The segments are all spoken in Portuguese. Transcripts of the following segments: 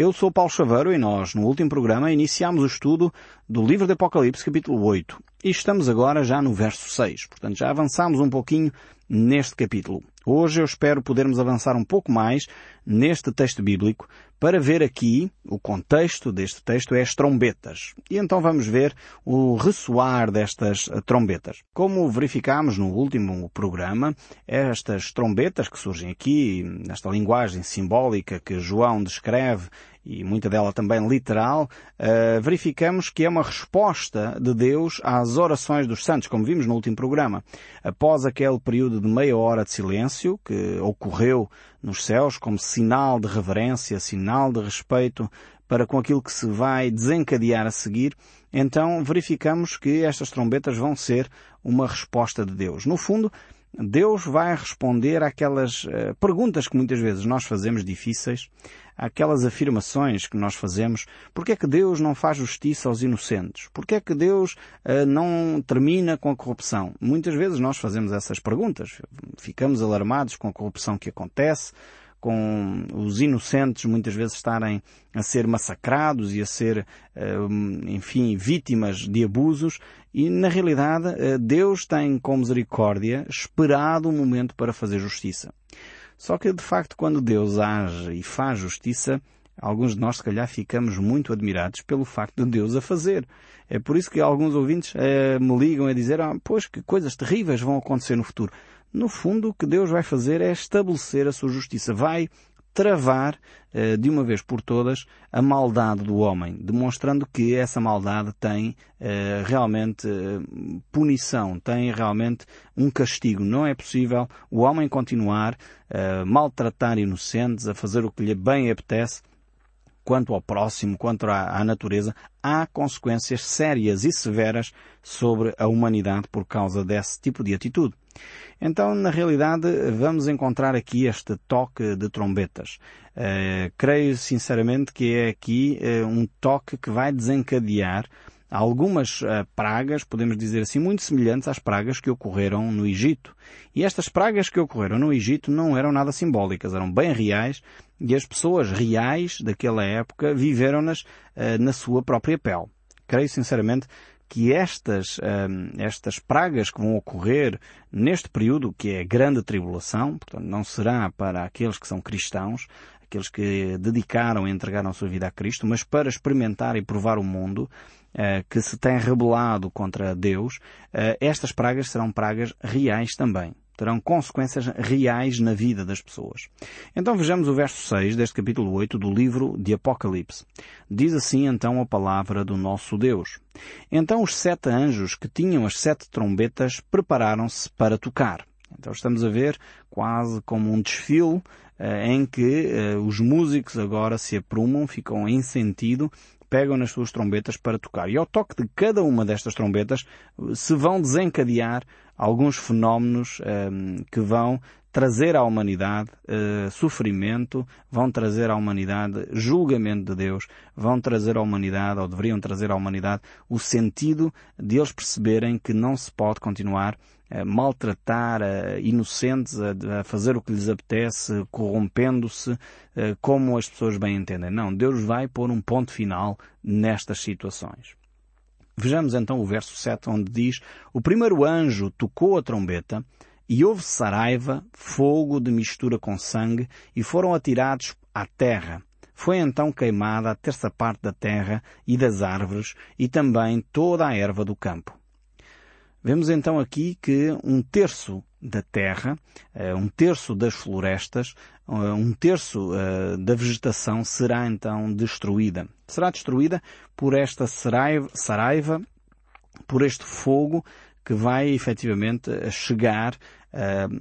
Eu sou Paulo Chaveiro e nós, no último programa, iniciámos o estudo do livro de Apocalipse, capítulo 8. E estamos agora já no verso 6. Portanto, já avançámos um pouquinho neste capítulo. Hoje eu espero podermos avançar um pouco mais neste texto bíblico para ver aqui o contexto deste texto é as trombetas. E então vamos ver o ressoar destas trombetas. Como verificámos no último programa, estas trombetas que surgem aqui, nesta linguagem simbólica que João descreve e muita dela também literal, uh, verificamos que é uma resposta de Deus às orações dos santos, como vimos no último programa. Após aquele período de meia hora de silêncio que ocorreu nos céus como sinal de reverência, sinal de respeito para com aquilo que se vai desencadear a seguir, então verificamos que estas trombetas vão ser uma resposta de Deus. No fundo, Deus vai responder àquelas uh, perguntas que muitas vezes nós fazemos difíceis, àquelas afirmações que nós fazemos. Porquê é que Deus não faz justiça aos inocentes? Porquê é que Deus uh, não termina com a corrupção? Muitas vezes nós fazemos essas perguntas. Ficamos alarmados com a corrupção que acontece, com os inocentes muitas vezes estarem a ser massacrados e a ser, eh, enfim, vítimas de abusos e, na realidade, eh, Deus tem, com misericórdia, esperado um momento para fazer justiça. Só que, de facto, quando Deus age e faz justiça, alguns de nós, se calhar, ficamos muito admirados pelo facto de Deus a fazer. É por isso que alguns ouvintes eh, me ligam a dizer, ah, pois, que coisas terríveis vão acontecer no futuro. No fundo, o que Deus vai fazer é estabelecer a sua justiça. Vai travar eh, de uma vez por todas a maldade do homem, demonstrando que essa maldade tem eh, realmente eh, punição, tem realmente um castigo. Não é possível o homem continuar a maltratar inocentes, a fazer o que lhe bem apetece, quanto ao próximo, quanto à, à, natureza, há consequências sérias e severas sobre a humanidade por causa desse tipo de atitude. Então, na realidade, vamos encontrar aqui este toque de trombetas. Uh, creio sinceramente que é aqui uh, um toque que vai desencadear algumas uh, pragas, podemos dizer assim, muito semelhantes às pragas que ocorreram no Egito. E estas pragas que ocorreram no Egito não eram nada simbólicas, eram bem reais e as pessoas reais daquela época viveram-nas uh, na sua própria pele. Creio sinceramente que estas, uh, estas pragas que vão ocorrer neste período, que é a grande tribulação, portanto não será para aqueles que são cristãos, aqueles que dedicaram e entregaram a sua vida a Cristo, mas para experimentar e provar o mundo, uh, que se tem rebelado contra Deus, uh, estas pragas serão pragas reais também. Terão consequências reais na vida das pessoas. Então vejamos o verso 6 deste capítulo 8 do livro de Apocalipse. Diz assim então a palavra do nosso Deus. Então os sete anjos que tinham as sete trombetas prepararam-se para tocar. Então estamos a ver quase como um desfile em que uh, os músicos agora se aprumam, ficam em sentido pegam nas suas trombetas para tocar. E ao toque de cada uma destas trombetas se vão desencadear alguns fenómenos um, ehm, que vão trazer à humanidade uh, sofrimento, vão trazer à humanidade julgamento de Deus, vão trazer à humanidade, ou deveriam trazer à humanidade, o sentido de eles perceberem que não se pode continuar a maltratar a inocentes, a, fazer o que lhes apetece, corrompendo-se, eh, como as pessoas bem entendem. Não, Deus vai pôr um ponto final nestas situações. Vejamos então o verso 7 onde diz, o primeiro anjo tocou a trombeta e houve saraiva, fogo de mistura com sangue e foram atirados à terra. Foi então queimada a terça parte da terra e das árvores e também toda a erva do campo. Vemos então aqui que um terço da terra, eh, um terço das florestas, eh, um terço eh, da vegetação será então destruída. Será destruída por esta saraiva, por este fogo que vai efetivamente chegar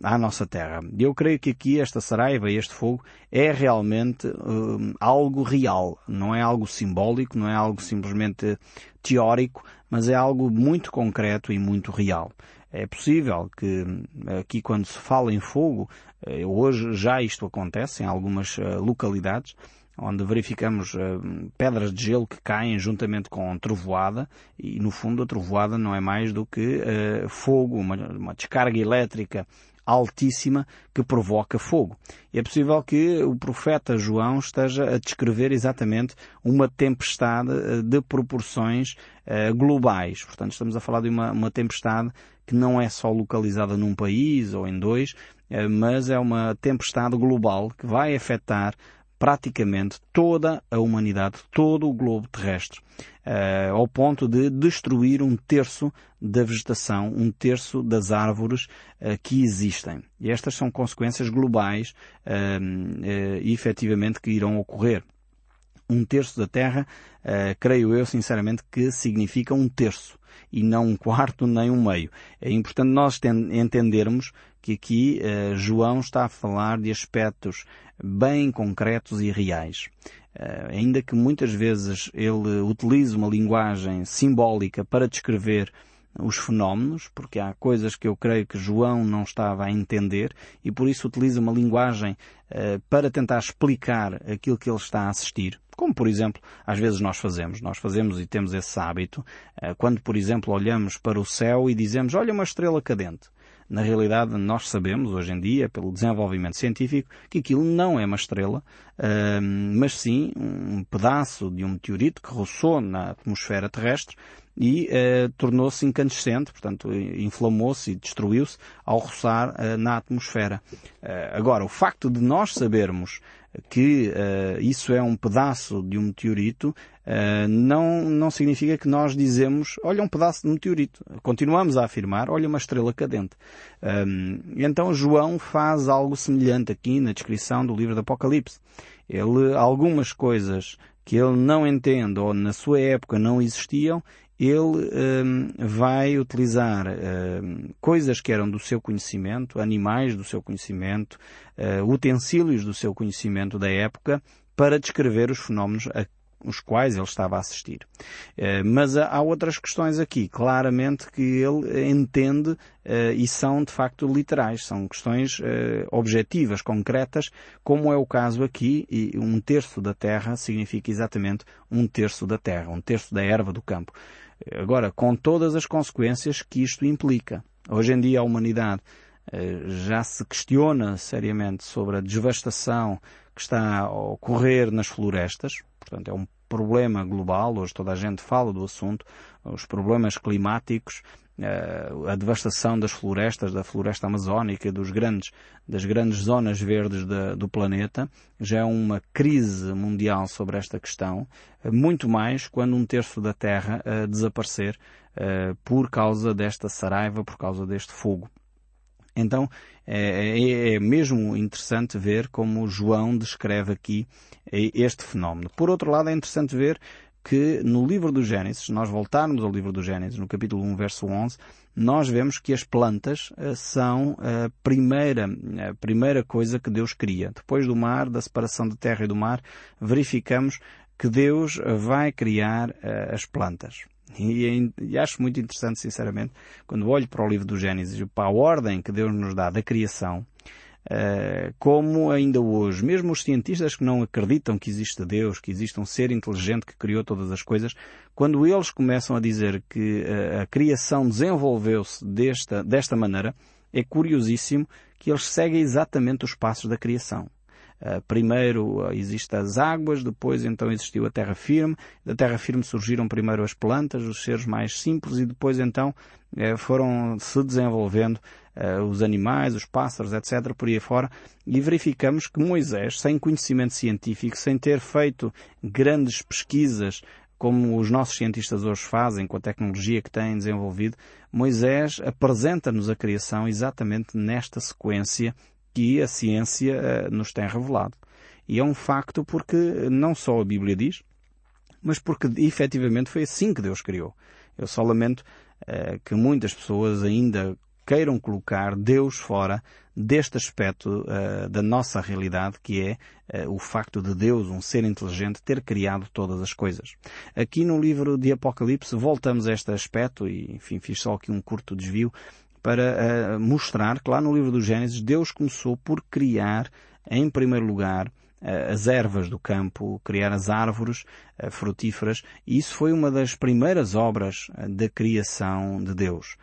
à nossa terra. Eu creio que aqui esta saraiva, este fogo, é realmente algo real. Não é algo simbólico, não é algo simplesmente teórico, mas é algo muito concreto e muito real. É possível que aqui quando se fala em fogo, eh, hoje já isto acontece em algumas eh, localidades, onde verificamos pedras de gelo que caem juntamente com trovoada e no fundo a trovoada não é mais do que fogo, uma, descarga elétrica altíssima que provoca fogo. E é possível que o profeta João esteja a descrever exatamente uma tempestade eh, de proporções uh, globais. Portanto, estamos a falar de uma, uma tempestade que não é só localizada num país ou em dois, uh, mas é uma tempestade global que vai afetar praticamente toda a humanidade, todo o globo terrestre, uh, ao ponto de destruir um terço da vegetação, um terço das árvores uh, que existem. E estas são consequências globais, uh, efetivamente, que irão ocorrer. Um terço da Terra, creio eu sinceramente que significa um terço e não um quarto nem um meio. É importante nós entendermos que aqui João está a falar de aspectos bem concretos e reais. Uh, ainda que muitas vezes ele utilize uma linguagem simbólica para descrever os fenómenos, porque há coisas que eu creio que João não estava a entender e por isso utiliza uma linguagem uh, para tentar explicar aquilo que ele está a assistir. Como, por exemplo, às vezes nós fazemos. Nós fazemos e temos esse hábito uh, quando, por exemplo, olhamos para o céu e dizemos, olha uma estrela cadente. Na realidade, nós sabemos, hoje em dia, pelo desenvolvimento científico, que aquilo não é uma estrela, mas sim um pedaço de um meteorito que roçou na atmosfera terrestre e uh, tornou-se incandescente, portanto, inflamou-se e destruiu-se ao roçar uh, na atmosfera. Uh, agora, o facto de nós sabermos que isso é um pedaço de um meteorito não, não significa que nós dizemos, olha um pedaço de meteorito. Continuamos a afirmar, olha uma estrela cadente. Um, então João faz algo semelhante aqui na descrição do livro do Apocalipse. Ele, algumas coisas que ele não entende ou na sua época não existiam, ele um, vai utilizar um, coisas que eram do seu conhecimento, animais do seu conhecimento, uh, utensílios do seu conhecimento da época, para descrever os fenómenos a os quais ele estava a assistir. Uh, mas há outras questões aqui, claramente, que ele entende uh, e são de facto literais, são questões uh, objetivas, concretas, como é o caso aqui, e um terço da terra significa exatamente um terço da terra, um terço da erva do campo. Agora, com todas as consequências que isto implica. Hoje em dia a humanidade eh, já se questiona seriamente sobre a devastação que está a ocorrer nas florestas. Portanto, é um problema global. Hoje toda a gente fala do assunto. Os problemas climáticos a devastação das florestas, da floresta amazónica, dos grandes, das grandes zonas verdes de, do planeta, já é uma crise mundial sobre esta questão, muito mais quando um terço da Terra uh, desaparecer por causa desta saraiva, por causa deste fogo. Então é, é, é, mesmo interessante ver como João descreve aqui este fenómeno. Por outro lado, é interessante ver que no livro do Gênesis, se nós voltarmos ao livro do Gênesis, no capítulo 1, verso 11, nós vemos que as plantas uh, são a primeira, a primeira coisa que Deus cria. Depois do mar, da separação da terra e do mar, verificamos que Deus vai criar uh, as plantas. E, e, acho muito interessante, sinceramente, quando olho para o livro do Gênesis, para a ordem que Deus nos dá da criação, Uh, como ainda hoje, mesmo os cientistas que não acreditam que existe Deus, que existe um ser inteligente que criou todas as coisas, quando eles começam a dizer que uh, a criação desenvolveu-se desta, desta maneira, é curiosíssimo que eles seguem exatamente os passos da criação. Uh, primeiro uh, existem as águas, depois então existiu a terra firme, da terra firme surgiram primeiro as plantas, os seres mais simples e depois então uh, foram se desenvolvendo os animais, os pássaros, etc., por aí fora, e verificamos que Moisés, sem conhecimento científico, sem ter feito grandes pesquisas como os nossos cientistas hoje fazem com a tecnologia que têm desenvolvido, Moisés apresenta-nos a criação exatamente nesta sequência que a ciência eh, nos tem revelado. E é um facto porque não só a Bíblia diz, mas porque efetivamente foi assim que Deus criou. Eu só lamento uh, que muitas pessoas ainda queiram colocar Deus fora deste aspecto uh, da nossa realidade, que é uh, o facto de Deus, um ser inteligente, ter criado todas as coisas. Aqui no livro de Apocalipse voltamos a este aspecto, e enfim, fiz só aqui um curto desvio, para uh, mostrar que lá no livro do Gênesis Deus começou por criar, em primeiro lugar, as ervas do campo, criar as árvores frutíferas, e isso foi uma das primeiras obras da criação de Deus.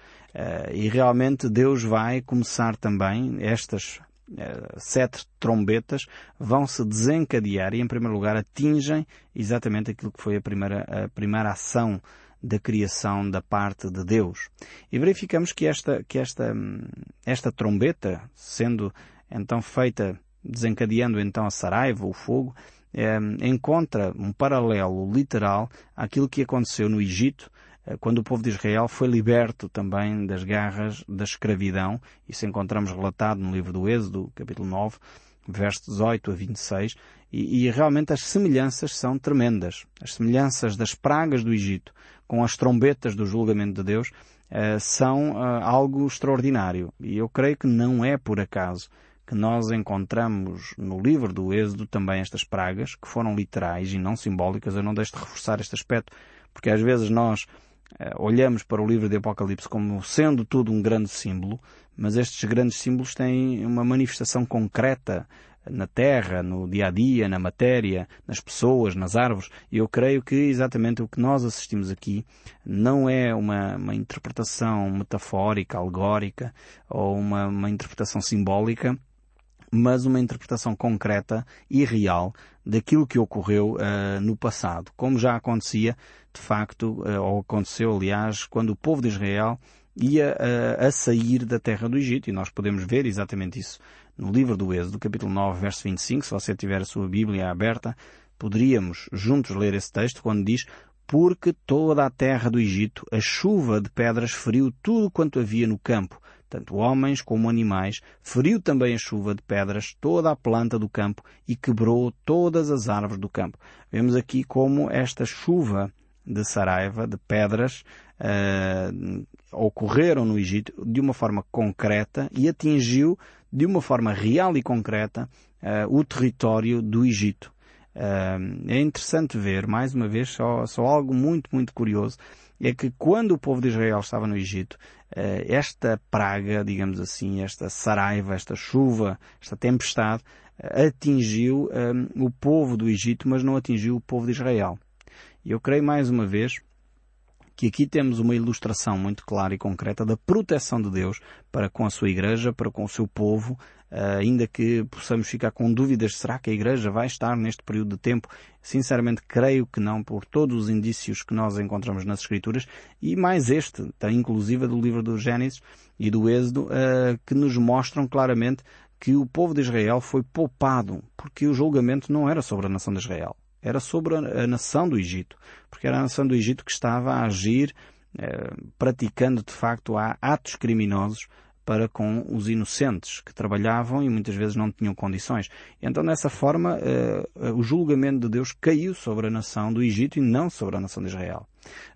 E realmente Deus vai começar também estas sete trombetas vão se desencadear e em primeiro lugar atingem exatamente aquilo que foi a primeira, a primeira ação da criação da parte de Deus. E verificamos que esta, que esta, esta trombeta, sendo então feita, desencadeando então a saraiva, o fogo, eh, encontra um paralelo literal àquilo que aconteceu no Egito, eh, quando o povo de Israel foi liberto também das garras da escravidão. Isso encontramos relatado no livro do Êxodo, capítulo 9, versos 18 a 26, e, e realmente as semelhanças são tremendas. As semelhanças das pragas do Egito com as trombetas do julgamento de Deus uh, são uh, algo extraordinário. E eu creio que não é por acaso que nós encontramos no livro do Êxodo também estas pragas, que foram literais e não simbólicas. Eu não deixo de reforçar este aspecto, porque às vezes nós uh, olhamos para o livro de Apocalipse como sendo tudo um grande símbolo, mas estes grandes símbolos têm uma manifestação concreta na terra, no dia a dia, na matéria, nas pessoas, nas árvores. Eu creio que exatamente o que nós assistimos aqui não é uma, uma interpretação metafórica, alegórica ou uma, uma interpretação simbólica, mas uma interpretação concreta e real daquilo que ocorreu uh, no passado, como já acontecia, de facto, uh, ou aconteceu, aliás, quando o povo de Israel ia uh, a sair da terra do Egito, e nós podemos ver exatamente isso no livro do Êxodo, capítulo 9, verso 25, se você tiver a sua Bíblia aberta, poderíamos juntos ler esse texto quando diz porque toda a terra do Egito, a chuva de pedras feriu tudo quanto havia no campo, tanto homens como animais, feriu também a chuva de pedras toda a planta do campo e quebrou todas as árvores do campo. Vemos aqui como esta chuva de Saraiva, de pedras, uh, ocorreram no Egito de uma forma concreta e atingiu de uma forma real e concreta uh, o território do Egito. Uh, é interessante ver, mais uma vez, só, só algo muito, muito curioso, é que quando o povo de Israel estava no Egito, uh, esta praga, digamos assim, esta saraiva, esta chuva, esta tempestade, atingiu o povo do Egito, mas não atingiu o povo de Israel. E eu creio mais uma vez que aqui temos uma ilustração muito clara e concreta da proteção de Deus para com a sua igreja, para com o seu povo, eh, ainda que possamos ficar com dúvidas, será que a igreja vai estar neste período de tempo? Sinceramente creio que não, por todos os indícios que nós encontramos nas Escrituras, e mais este, inclusive do livro do Gênesis e do Êxodo, eh, que nos mostram claramente que o povo de Israel foi poupado, porque o julgamento não era sobre a nação de Israel era sobre a, nação do Egito, porque era a nação do Egito que estava a agir eh, praticando de facto atos criminosos para com os inocentes que trabalhavam e muitas vezes não tinham condições. Então, dessa forma, eh, o julgamento de Deus caiu sobre a nação do Egito e não sobre a nação de Israel.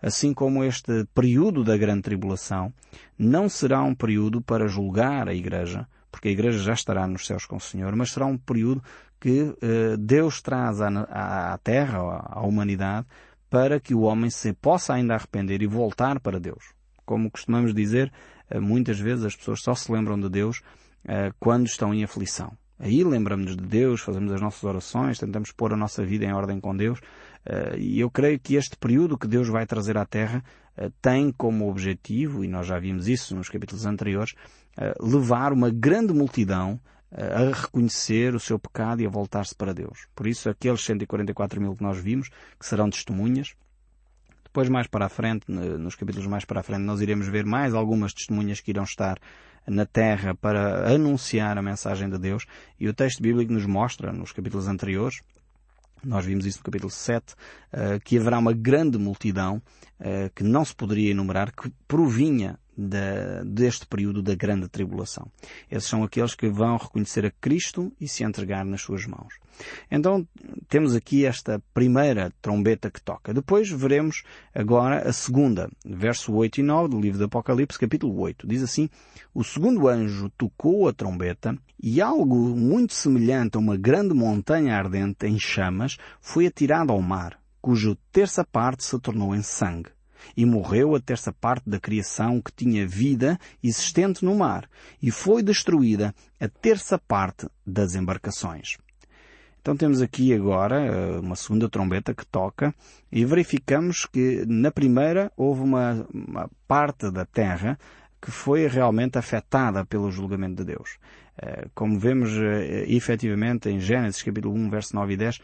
Assim como este período da grande tribulação não será um período para julgar a Igreja, porque a Igreja já estará nos céus com o Senhor, mas será um período que uh, Deus traz à, à, Terra, à, à humanidade, para que o homem se possa ainda arrepender e voltar para Deus. Como costumamos dizer, uh, muitas vezes as pessoas só se lembram de Deus uh, quando estão em aflição. Aí lembramos-nos de Deus, fazemos as nossas orações, tentamos pôr a nossa vida em ordem com Deus. E eu creio que este período que Deus vai trazer à Terra tem como objetivo, e nós já vimos isso nos capítulos anteriores, levar uma grande multidão a reconhecer o seu pecado e a voltar-se para Deus. Por isso, aqueles 144 mil que nós vimos, que serão testemunhas, depois mais para a frente, nos capítulos mais para a frente, nós iremos ver mais algumas testemunhas que irão estar na terra para anunciar a mensagem de Deus e o texto bíblico nos mostra, nos capítulos anteriores, nós vimos isso no capítulo 7, eh, que haverá uma grande multidão eh, que não se poderia enumerar, que provinha da, deste período da grande tribulação. Esses são aqueles que vão reconhecer a Cristo e se entregar nas suas mãos. Então, temos aqui esta primeira trombeta que toca. Depois veremos agora a segunda, verso 8 e 9 do livro do Apocalipse, capítulo 8. Diz assim, o segundo anjo tocou a trombeta e algo muito semelhante a uma grande montanha ardente em chamas foi atirado ao mar, cujo terça parte se tornou em sangue e morreu a terça parte da criação que tinha vida existente no mar, e foi destruída a terça parte das embarcações. Então temos aqui agora uma segunda trombeta que toca e verificamos que na primeira houve uma, uma parte da terra que foi realmente afetada pelo julgamento de Deus. Eh, como vemos eh, efetivamente em Gênesis capítulo 1, verso 9 e 10, eh,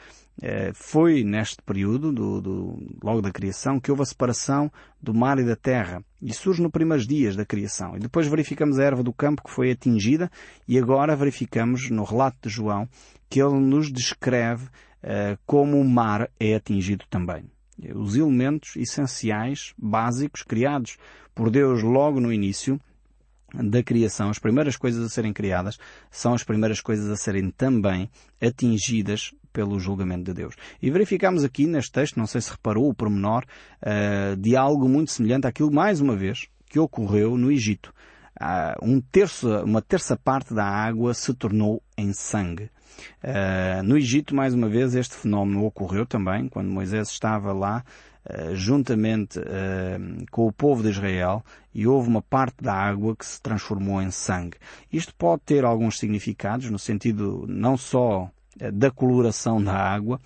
foi neste período, do, do, logo da criação, que houve a separação do mar e da terra. E surge nos primeiros dias da criação. E depois verificamos a erva do campo que foi atingida e agora verificamos no relato de João que ele nos descreve como o mar é atingido também. Os elementos essenciais, básicos, criados por Deus logo no início da criação, as primeiras coisas a serem criadas, são as primeiras coisas a serem também atingidas pelo julgamento de Deus. E verificamos aqui neste texto, não sei se reparou o pormenor, uh, de algo muito semelhante àquilo, mais uma vez, que ocorreu no Egito. Uh, um terço, uma terça parte da água se tornou em sangue. Uh, no Egito, mais uma vez, este fenómeno ocorreu também, quando Moisés estava lá eh, juntamente uh, com o povo de Israel e houve uma parte da água que se transformou em sangue. Isto pode ter alguns significados no sentido não só uh, da coloração da água,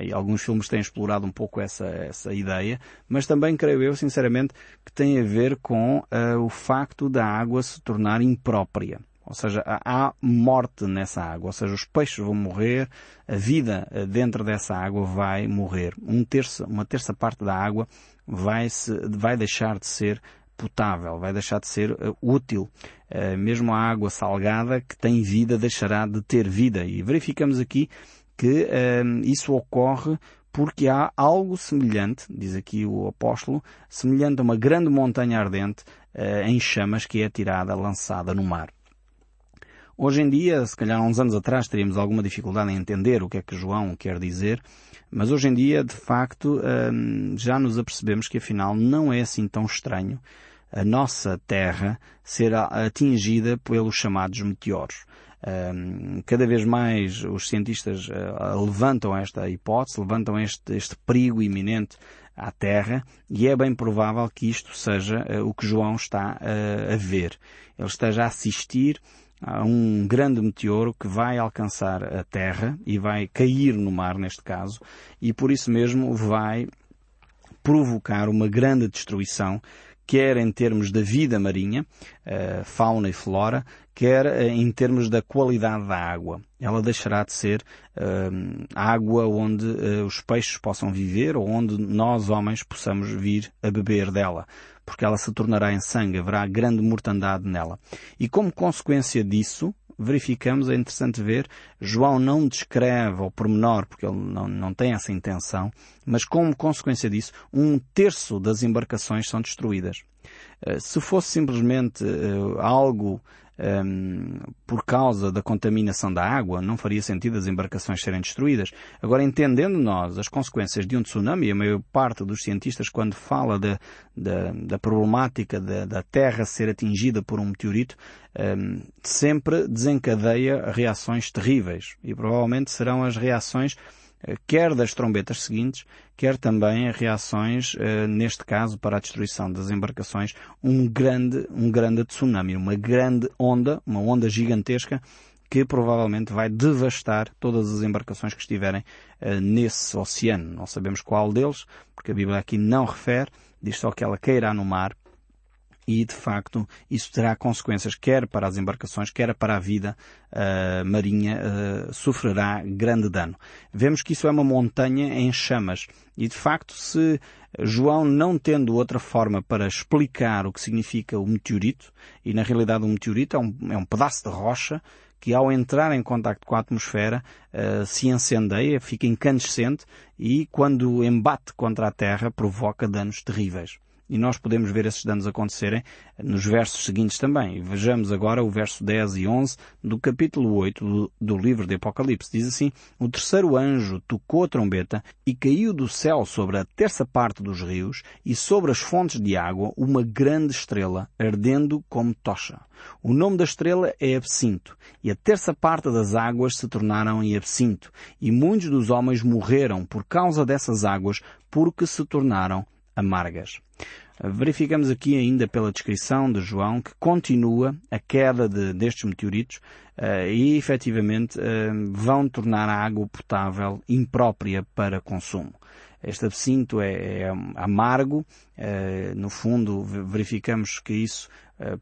e alguns filmes têm explorado um pouco essa, essa ideia, mas também creio eu, sinceramente, que tem a ver com o facto da água se tornar imprópria. Ou seja, há morte nessa água. Ou seja, os peixes vão morrer, a vida eh, dentro dessa água vai morrer. Um terço, uma terça parte da água vai, se, vai deixar de ser potável, vai deixar de ser uh, útil. Uh, mesmo a água salgada que tem vida deixará de ter vida. E verificamos aqui que uh, isso ocorre porque há algo semelhante, diz aqui o apóstolo, semelhante a uma grande montanha ardente em chamas que é tirada, lançada no mar. Hoje em dia, se calhar há uns anos atrás, teríamos alguma dificuldade em entender o que é que João quer dizer, mas hoje em dia, de facto, já nos apercebemos que afinal não é assim tão estranho a nossa Terra ser atingida pelos chamados meteoros. Cada vez mais os cientistas uh, levantam esta hipótese, levantam este, este perigo iminente à Terra e é bem provável que isto seja uh, o que João está uh, a ver. Ele esteja a assistir há um grande meteoro que vai alcançar a Terra e vai cair no mar neste caso e por isso mesmo vai provocar uma grande destruição quer em termos da vida marinha, eh, fauna e flora, quer eh, em termos da qualidade da água. Ela deixará de ser uh, água onde os peixes possam viver ou onde nós, homens, possamos vir a beber dela porque ela se tornará em sangue, haverá grande mortandade nela. E como consequência disso, verificamos, é interessante ver, João não descreve ao pormenor, porque ele não, não tem essa intenção, mas como consequência disso, um terço das embarcações são destruídas. Eh, se fosse simplesmente eh, algo um, por causa da contaminação da água, não faria sentido as embarcações serem destruídas. Agora, entendendo nós as consequências de um tsunami, a maior parte dos cientistas, quando fala da, da, da problemática da, da, Terra ser atingida por um meteorito, um, sempre desencadeia reações terríveis. E provavelmente serão as reações quer das trombetas seguintes, quer também reações, eh, neste caso, para a destruição das embarcações, um grande, um grande tsunami, uma grande onda, uma onda gigantesca, que provavelmente vai devastar todas as embarcações que estiverem uh, nesse oceano. Não sabemos qual deles, porque a Bíblia aqui não refere, diz só que ela cairá no mar e, de facto, isso terá consequências quer para as embarcações, quer para a vida uh, marinha, uh, sofrerá grande dano. Vemos que isso é uma montanha em chamas e, de facto, se João não tendo outra forma para explicar o que significa o meteorito, e na realidade um meteorito é um, é um pedaço de rocha que ao entrar em contacto com a atmosfera uh, se incendeia, fica incandescente e quando embate contra a Terra provoca danos terríveis. E nós podemos ver esses danos acontecerem nos versos seguintes também. Vejamos agora o verso 10 e 11 do capítulo 8 do, do livro de Apocalipse. Diz assim, O terceiro anjo tocou a trombeta e caiu do céu sobre a terça parte dos rios e sobre as fontes de água uma grande estrela, ardendo como tocha. O nome da estrela é Absinto, e a terça parte das águas se tornaram em Absinto, e muitos dos homens morreram por causa dessas águas, porque se tornaram amargas. Verificamos aqui ainda pela descrição de João que continua a queda de, destes meteoritos uh, e efetivamente uh, vão tornar a água potável imprópria para consumo. Este absinto é, é amargo, uh, no fundo verificamos que isso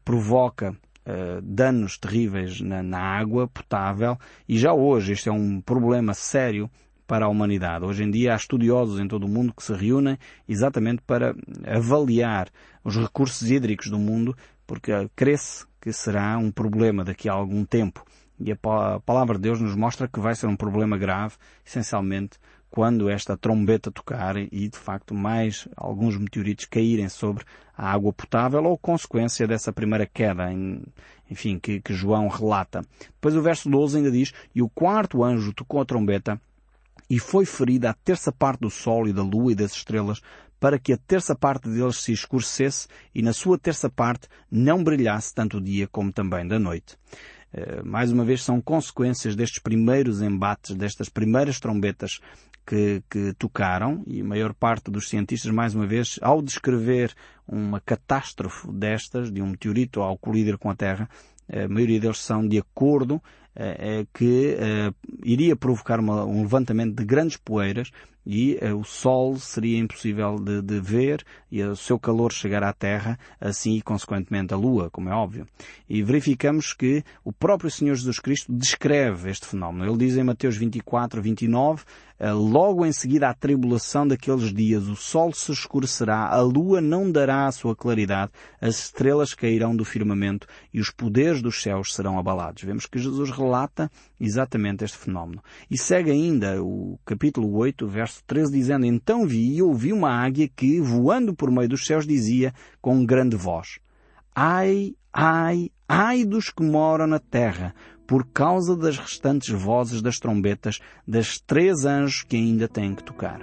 provoca Uh, danos terríveis na, na, água potável e já hoje este é um problema sério para a humanidade. Hoje em dia há estudiosos em todo o mundo que se reúnem exatamente para avaliar os recursos hídricos do mundo, porque cresce que será um problema daqui a algum tempo. E a palavra de Deus nos mostra que vai ser um problema grave, essencialmente, quando esta trombeta tocar e, de facto, mais alguns meteoritos caírem sobre a água potável ou consequência dessa primeira queda, enfim, que, que João relata. Depois o verso 12 ainda diz, e o quarto anjo tocou a trombeta e foi ferida a terça parte do sol e da lua e das estrelas, para que a terça parte deles se escurecesse e na sua terça parte não brilhasse tanto o dia como também da noite. Eh, mais uma vez são consequências destes primeiros embates, destas primeiras trombetas que, que, tocaram e a maior parte dos cientistas, mais uma vez, ao descrever uma catástrofe destas, de um meteorito ao colidir com a Terra, a maioria deles são de acordo eh, eh, que iria provocar um levantamento de grandes poeiras e uh, o Sol seria impossível de, ver e o seu calor chegar à Terra, assim e consequentemente a Lua, como é óbvio. E verificamos que o próprio Senhor Jesus Cristo descreve este fenómeno. Ele diz em Mateus 24, 29, uh, logo em seguida à tribulação daqueles dias, o Sol se escurecerá, a Lua não dará a sua claridade, as estrelas cairão do firmamento e os poderes dos céus serão abalados. Vemos que Jesus relata exatamente este fenómeno. E segue ainda o capítulo 8, verso verso 13, dizendo, Então vi e ouvi uma águia que, voando por meio dos céus, dizia com grande voz, Ai, ai, ai dos que moram na terra, por causa das restantes vozes das trombetas das três anjos que ainda têm que tocar.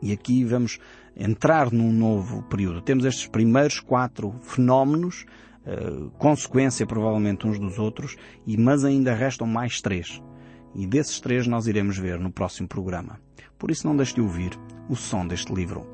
E aqui vamos entrar num novo período. Temos estes primeiros quatro fenómenos, uh, consequência provavelmente uns dos outros, e mas ainda restam mais três. E desses três nós iremos ver no próximo programa. Por isso não deixe de ouvir o som deste livro.